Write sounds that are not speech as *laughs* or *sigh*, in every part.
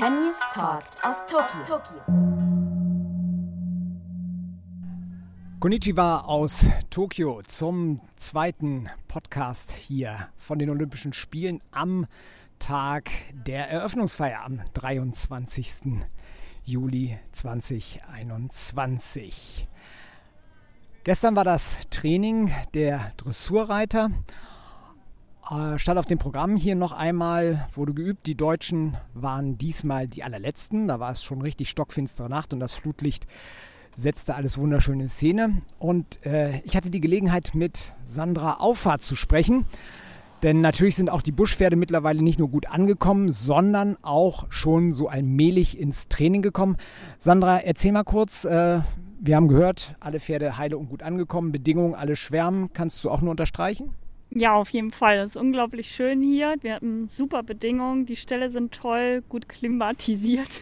Tönnies Talk aus Tokio. Konnichiwa aus Tokio zum zweiten Podcast hier von den Olympischen Spielen am Tag der Eröffnungsfeier am 23. Juli 2021. Gestern war das Training der Dressurreiter. Äh, stand auf dem Programm hier noch einmal, wurde geübt. Die Deutschen waren diesmal die allerletzten. Da war es schon richtig stockfinstere Nacht und das Flutlicht setzte alles wunderschön in Szene. Und äh, ich hatte die Gelegenheit, mit Sandra Auffahrt zu sprechen. Denn natürlich sind auch die Buschpferde mittlerweile nicht nur gut angekommen, sondern auch schon so allmählich ins Training gekommen. Sandra, erzähl mal kurz, äh, wir haben gehört, alle Pferde heile und gut angekommen, Bedingungen, alle schwärmen. Kannst du auch nur unterstreichen? Ja, auf jeden Fall. Das ist unglaublich schön hier. Wir hatten super Bedingungen. Die Ställe sind toll, gut klimatisiert.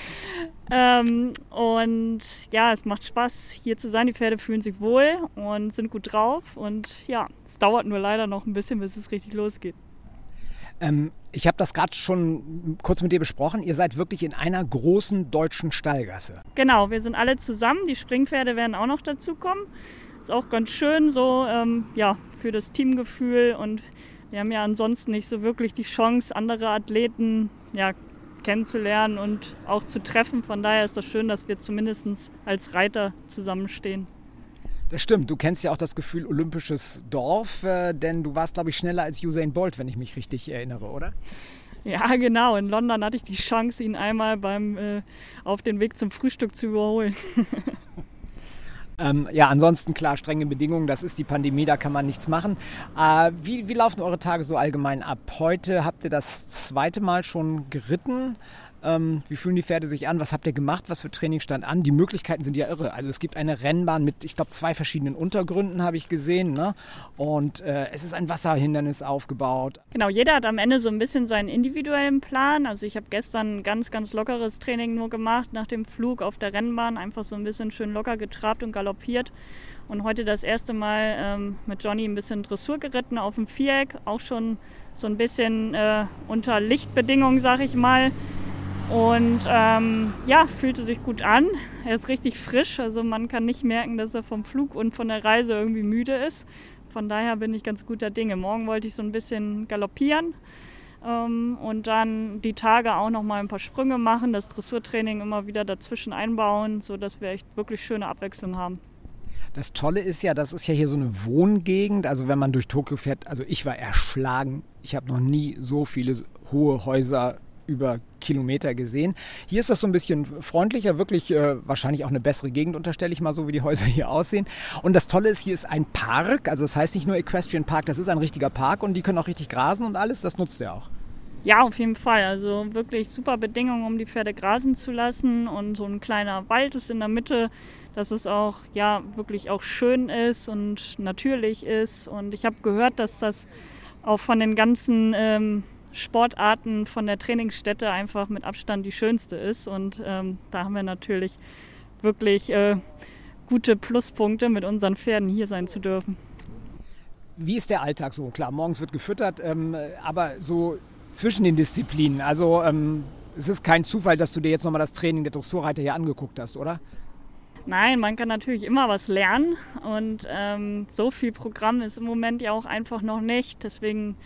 *laughs* ähm, und ja, es macht Spaß, hier zu sein. Die Pferde fühlen sich wohl und sind gut drauf. Und ja, es dauert nur leider noch ein bisschen, bis es richtig losgeht. Ähm, ich habe das gerade schon kurz mit dir besprochen. Ihr seid wirklich in einer großen deutschen Stallgasse. Genau, wir sind alle zusammen. Die Springpferde werden auch noch dazukommen. Ist auch ganz schön so, ähm, ja, für das Teamgefühl. Und wir haben ja ansonsten nicht so wirklich die Chance, andere Athleten ja, kennenzulernen und auch zu treffen. Von daher ist das schön, dass wir zumindest als Reiter zusammenstehen. Das stimmt, du kennst ja auch das Gefühl olympisches Dorf, äh, denn du warst, glaube ich, schneller als Usain Bolt, wenn ich mich richtig erinnere, oder? Ja, genau. In London hatte ich die Chance, ihn einmal beim äh, auf den Weg zum Frühstück zu überholen. *laughs* Ähm, ja, ansonsten klar, strenge Bedingungen, das ist die Pandemie, da kann man nichts machen. Äh, wie, wie laufen eure Tage so allgemein ab? Heute habt ihr das zweite Mal schon geritten. Ähm, wie fühlen die Pferde sich an? Was habt ihr gemacht? Was für Training stand an? Die Möglichkeiten sind ja irre. Also es gibt eine Rennbahn mit, ich glaube, zwei verschiedenen Untergründen, habe ich gesehen. Ne? Und äh, es ist ein Wasserhindernis aufgebaut. Genau, jeder hat am Ende so ein bisschen seinen individuellen Plan. Also ich habe gestern ein ganz, ganz lockeres Training nur gemacht nach dem Flug auf der Rennbahn. Einfach so ein bisschen schön locker getrabt und galoppiert. Und heute das erste Mal ähm, mit Johnny ein bisschen Dressur geritten auf dem Viereck. Auch schon so ein bisschen äh, unter Lichtbedingungen, sag ich mal. Und ähm, ja, fühlte sich gut an. Er ist richtig frisch, also man kann nicht merken, dass er vom Flug und von der Reise irgendwie müde ist. Von daher bin ich ganz guter Dinge. Morgen wollte ich so ein bisschen galoppieren ähm, und dann die Tage auch noch mal ein paar Sprünge machen, das Dressurtraining immer wieder dazwischen einbauen, sodass wir echt wirklich schöne Abwechslung haben. Das Tolle ist ja, das ist ja hier so eine Wohngegend. Also wenn man durch Tokio fährt, also ich war erschlagen. Ich habe noch nie so viele hohe Häuser über Kilometer gesehen. Hier ist das so ein bisschen freundlicher, wirklich äh, wahrscheinlich auch eine bessere Gegend, unterstelle ich mal so, wie die Häuser hier aussehen. Und das Tolle ist, hier ist ein Park, also das heißt nicht nur Equestrian Park, das ist ein richtiger Park und die können auch richtig grasen und alles, das nutzt ihr auch. Ja, auf jeden Fall. Also wirklich super Bedingungen, um die Pferde grasen zu lassen und so ein kleiner Wald ist in der Mitte, dass es auch ja wirklich auch schön ist und natürlich ist. Und ich habe gehört, dass das auch von den ganzen ähm, Sportarten von der Trainingsstätte einfach mit Abstand die schönste ist. Und ähm, da haben wir natürlich wirklich äh, gute Pluspunkte, mit unseren Pferden hier sein zu dürfen. Wie ist der Alltag so? Klar, morgens wird gefüttert, ähm, aber so zwischen den Disziplinen. Also ähm, es ist kein Zufall, dass du dir jetzt nochmal das Training der Dressurreiter hier angeguckt hast, oder? Nein, man kann natürlich immer was lernen und ähm, so viel Programm ist im Moment ja auch einfach noch nicht. Deswegen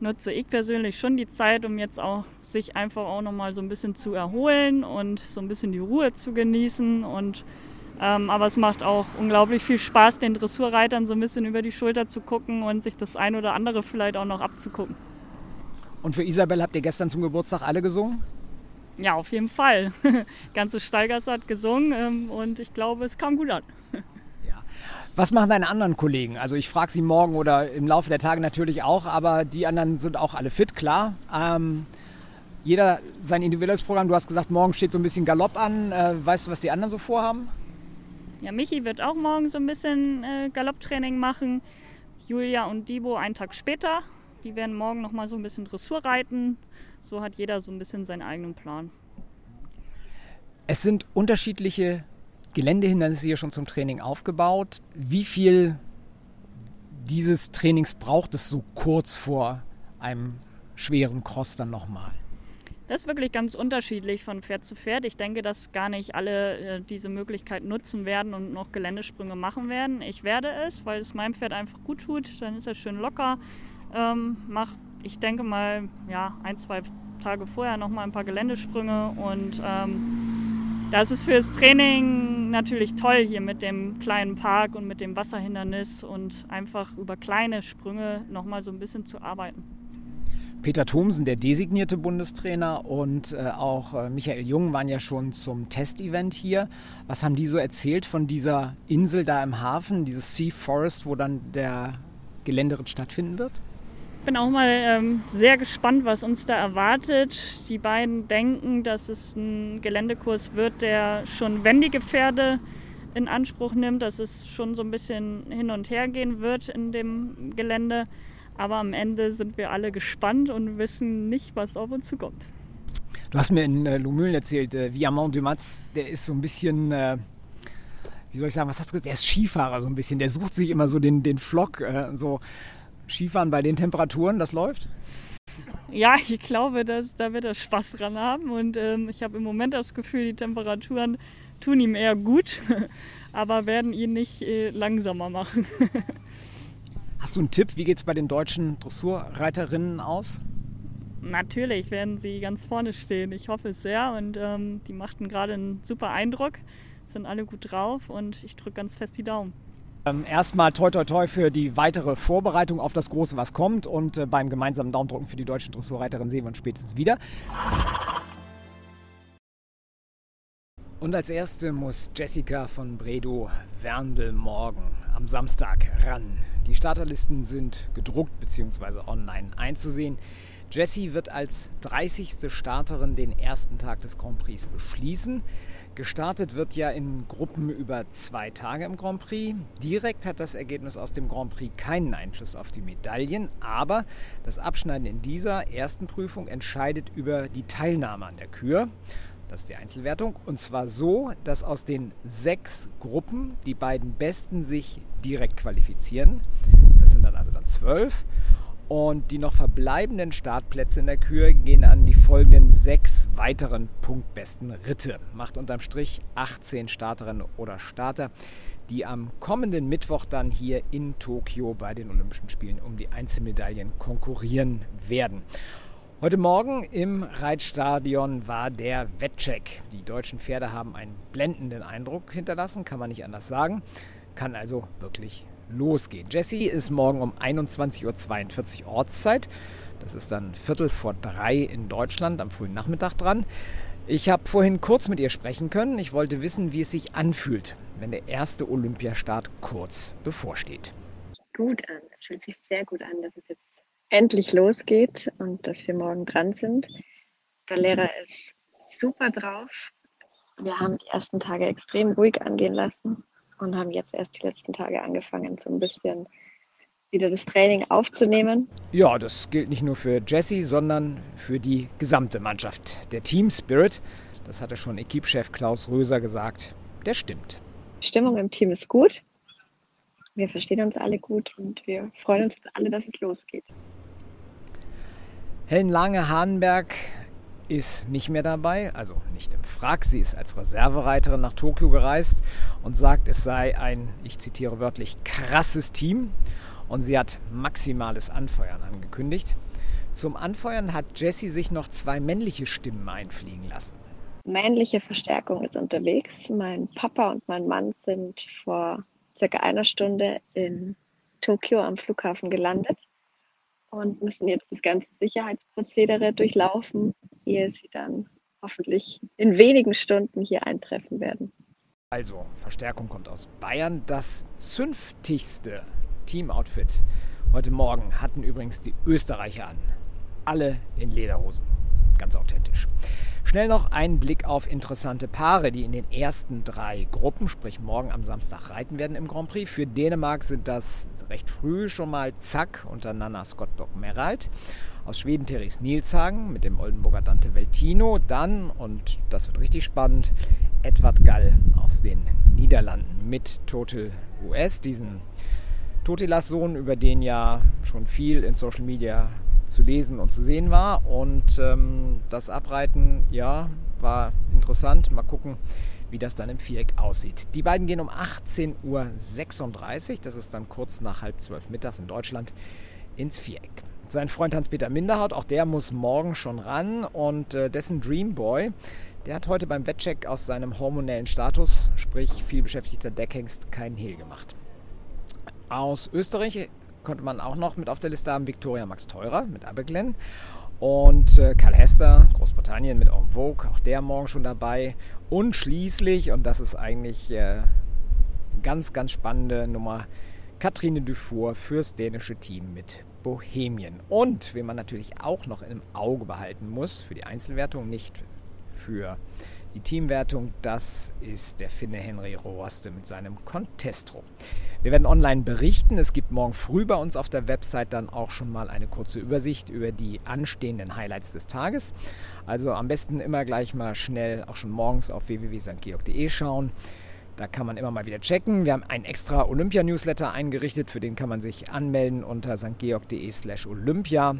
nutze ich persönlich schon die Zeit, um jetzt auch sich einfach auch nochmal so ein bisschen zu erholen und so ein bisschen die Ruhe zu genießen. Und, ähm, aber es macht auch unglaublich viel Spaß, den Dressurreitern so ein bisschen über die Schulter zu gucken und sich das ein oder andere vielleicht auch noch abzugucken. Und für Isabel habt ihr gestern zum Geburtstag alle gesungen? Ja, auf jeden Fall. *laughs* Ganze Steigers hat gesungen ähm, und ich glaube, es kam gut an. *laughs* Was machen deine anderen Kollegen? Also ich frage sie morgen oder im Laufe der Tage natürlich auch, aber die anderen sind auch alle fit, klar. Ähm, jeder sein individuelles Programm. Du hast gesagt, morgen steht so ein bisschen Galopp an. Äh, weißt du, was die anderen so vorhaben? Ja, Michi wird auch morgen so ein bisschen äh, Galopptraining machen. Julia und Dibo einen Tag später. Die werden morgen noch mal so ein bisschen Dressur reiten. So hat jeder so ein bisschen seinen eigenen Plan. Es sind unterschiedliche Geländehindernisse hier schon zum Training aufgebaut. Wie viel dieses Trainings braucht es so kurz vor einem schweren Cross dann nochmal? Das ist wirklich ganz unterschiedlich von Pferd zu Pferd. Ich denke, dass gar nicht alle äh, diese Möglichkeit nutzen werden und noch Geländesprünge machen werden. Ich werde es, weil es meinem Pferd einfach gut tut. Dann ist er schön locker. Ähm, mach, ich denke mal, ja, ein, zwei Tage vorher noch mal ein paar Geländesprünge und ähm, das ist fürs Training natürlich toll hier mit dem kleinen Park und mit dem Wasserhindernis und einfach über kleine Sprünge noch mal so ein bisschen zu arbeiten. Peter Thomsen, der designierte Bundestrainer, und äh, auch äh, Michael Jung waren ja schon zum Testevent hier. Was haben die so erzählt von dieser Insel da im Hafen, dieses Sea Forest, wo dann der Geländeritt stattfinden wird? Bin auch mal ähm, sehr gespannt, was uns da erwartet. Die beiden denken, dass es ein Geländekurs wird, der schon wendige Pferde in Anspruch nimmt, dass es schon so ein bisschen hin und her gehen wird in dem Gelände. Aber am Ende sind wir alle gespannt und wissen nicht, was auf uns zukommt. Du hast mir in äh, Lumülen erzählt, äh, Viamont de Matz, der ist so ein bisschen, äh, wie soll ich sagen, was hast du gesagt? Der ist Skifahrer so ein bisschen. Der sucht sich immer so den, den Flock. Äh, so Skifahren bei den Temperaturen, das läuft? Ja, ich glaube, dass, da wird er Spaß dran haben. Und ähm, ich habe im Moment das Gefühl, die Temperaturen tun ihm eher gut, *laughs* aber werden ihn nicht äh, langsamer machen. *laughs* Hast du einen Tipp? Wie geht es bei den deutschen Dressurreiterinnen aus? Natürlich werden sie ganz vorne stehen. Ich hoffe es sehr. Und ähm, die machten gerade einen super Eindruck, sind alle gut drauf und ich drücke ganz fest die Daumen. Ähm, erstmal toi toi toi für die weitere Vorbereitung auf das Große, was kommt. Und äh, beim gemeinsamen Daumendrücken für die deutschen Dressurreiterinnen sehen wir uns spätestens wieder. Und als erste muss Jessica von Bredow Werndl morgen am Samstag ran. Die Starterlisten sind gedruckt bzw. online einzusehen. Jessie wird als 30. Starterin den ersten Tag des Grand Prix beschließen. Gestartet wird ja in Gruppen über zwei Tage im Grand Prix. Direkt hat das Ergebnis aus dem Grand Prix keinen Einfluss auf die Medaillen, aber das Abschneiden in dieser ersten Prüfung entscheidet über die Teilnahme an der Kür. Das ist die Einzelwertung. Und zwar so, dass aus den sechs Gruppen die beiden Besten sich direkt qualifizieren. Das sind dann also dann zwölf. Und die noch verbleibenden Startplätze in der Kür gehen an die folgenden sechs weiteren punktbesten Ritte. Macht unterm Strich 18 Starterinnen oder Starter, die am kommenden Mittwoch dann hier in Tokio bei den Olympischen Spielen um die Einzelmedaillen konkurrieren werden. Heute Morgen im Reitstadion war der Wettcheck. Die deutschen Pferde haben einen blendenden Eindruck hinterlassen, kann man nicht anders sagen. Kann also wirklich losgehen. Jessie ist morgen um 21.42 Uhr Ortszeit. Das ist dann Viertel vor drei in Deutschland am frühen Nachmittag dran. Ich habe vorhin kurz mit ihr sprechen können. Ich wollte wissen, wie es sich anfühlt, wenn der erste Olympiastart kurz bevorsteht. Gut an. Es fühlt sich sehr gut an, dass es jetzt endlich losgeht und dass wir morgen dran sind. Der Lehrer ist super drauf. Wir haben die ersten Tage extrem ruhig angehen lassen und haben jetzt erst die letzten Tage angefangen, so ein bisschen wieder das Training aufzunehmen. Ja, das gilt nicht nur für Jesse, sondern für die gesamte Mannschaft. Der Team Spirit, das hatte schon Equipchef Klaus Röser gesagt, der stimmt. Die Stimmung im Team ist gut. Wir verstehen uns alle gut und wir freuen uns alle, dass es losgeht. Helen Lange-Hahnberg ist nicht mehr dabei, also nicht im Frack. Sie ist als Reservereiterin nach Tokio gereist und sagt, es sei ein, ich zitiere wörtlich, krasses Team. Und sie hat maximales Anfeuern angekündigt. Zum Anfeuern hat Jessie sich noch zwei männliche Stimmen einfliegen lassen. Männliche Verstärkung ist unterwegs. Mein Papa und mein Mann sind vor circa einer Stunde in Tokio am Flughafen gelandet und müssen jetzt das ganze Sicherheitsprozedere durchlaufen, ehe sie dann hoffentlich in wenigen Stunden hier eintreffen werden. Also, Verstärkung kommt aus Bayern. Das zünftigste Teamoutfit heute Morgen hatten übrigens die Österreicher an. Alle in Lederhosen. Ganz authentisch. Schnell noch ein Blick auf interessante Paare, die in den ersten drei Gruppen, sprich morgen am Samstag, reiten werden im Grand Prix. Für Dänemark sind das recht früh schon mal Zack unter Nana Skottbock-Meralt. Aus Schweden Therese Nilshagen mit dem Oldenburger Dante Veltino. Dann, und das wird richtig spannend, Edward Gall aus den Niederlanden mit Total US, diesen Totilas Sohn, über den ja schon viel in Social Media zu lesen und zu sehen war. Und ähm, das Abreiten, ja, war interessant. Mal gucken, wie das dann im Viereck aussieht. Die beiden gehen um 18.36 Uhr, das ist dann kurz nach halb zwölf mittags in Deutschland, ins Viereck. Sein Freund Hans-Peter Minderhaut, auch der muss morgen schon ran und äh, dessen Dreamboy, der hat heute beim Wettcheck aus seinem hormonellen Status, sprich viel beschäftigter Deckhengst, keinen Hehl gemacht. Aus Österreich konnte man auch noch mit auf der Liste haben Victoria Max Teurer mit Aberglen und äh, Karl Hester, Großbritannien mit En Vogue, auch der morgen schon dabei. Und schließlich, und das ist eigentlich äh, ganz, ganz spannende Nummer, Katrine Dufour fürs dänische Team mit Bohemien. Und, wen man natürlich auch noch im Auge behalten muss, für die Einzelwertung, nicht für die Teamwertung, das ist der Finne Henry Roaste mit seinem Contestro. Wir werden online berichten. Es gibt morgen früh bei uns auf der Website dann auch schon mal eine kurze Übersicht über die anstehenden Highlights des Tages. Also am besten immer gleich mal schnell auch schon morgens auf www.stgeorg.de schauen. Da kann man immer mal wieder checken. Wir haben einen extra Olympia-Newsletter eingerichtet, für den kann man sich anmelden unter stgeorg.de slash Olympia.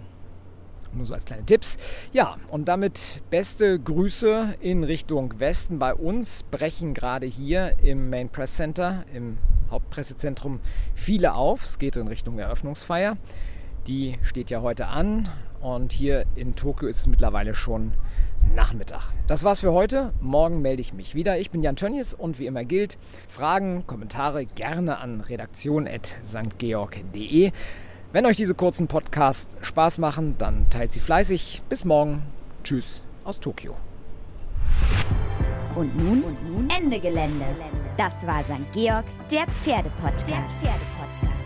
Nur so als kleine Tipps. Ja, und damit beste Grüße in Richtung Westen. Bei uns brechen gerade hier im Main Press Center, im Hauptpressezentrum, viele auf. Es geht in Richtung Eröffnungsfeier. Die steht ja heute an und hier in Tokio ist es mittlerweile schon Nachmittag. Das war's für heute. Morgen melde ich mich wieder. Ich bin Jan Tönnies und wie immer gilt, Fragen, Kommentare gerne an redaktion.stgeorg.de. Wenn euch diese kurzen Podcasts Spaß machen, dann teilt sie fleißig. Bis morgen. Tschüss aus Tokio. Und nun, und nun Ende Gelände. Das war St. Georg, der Pferdepodcast. Der Pferdepodcast.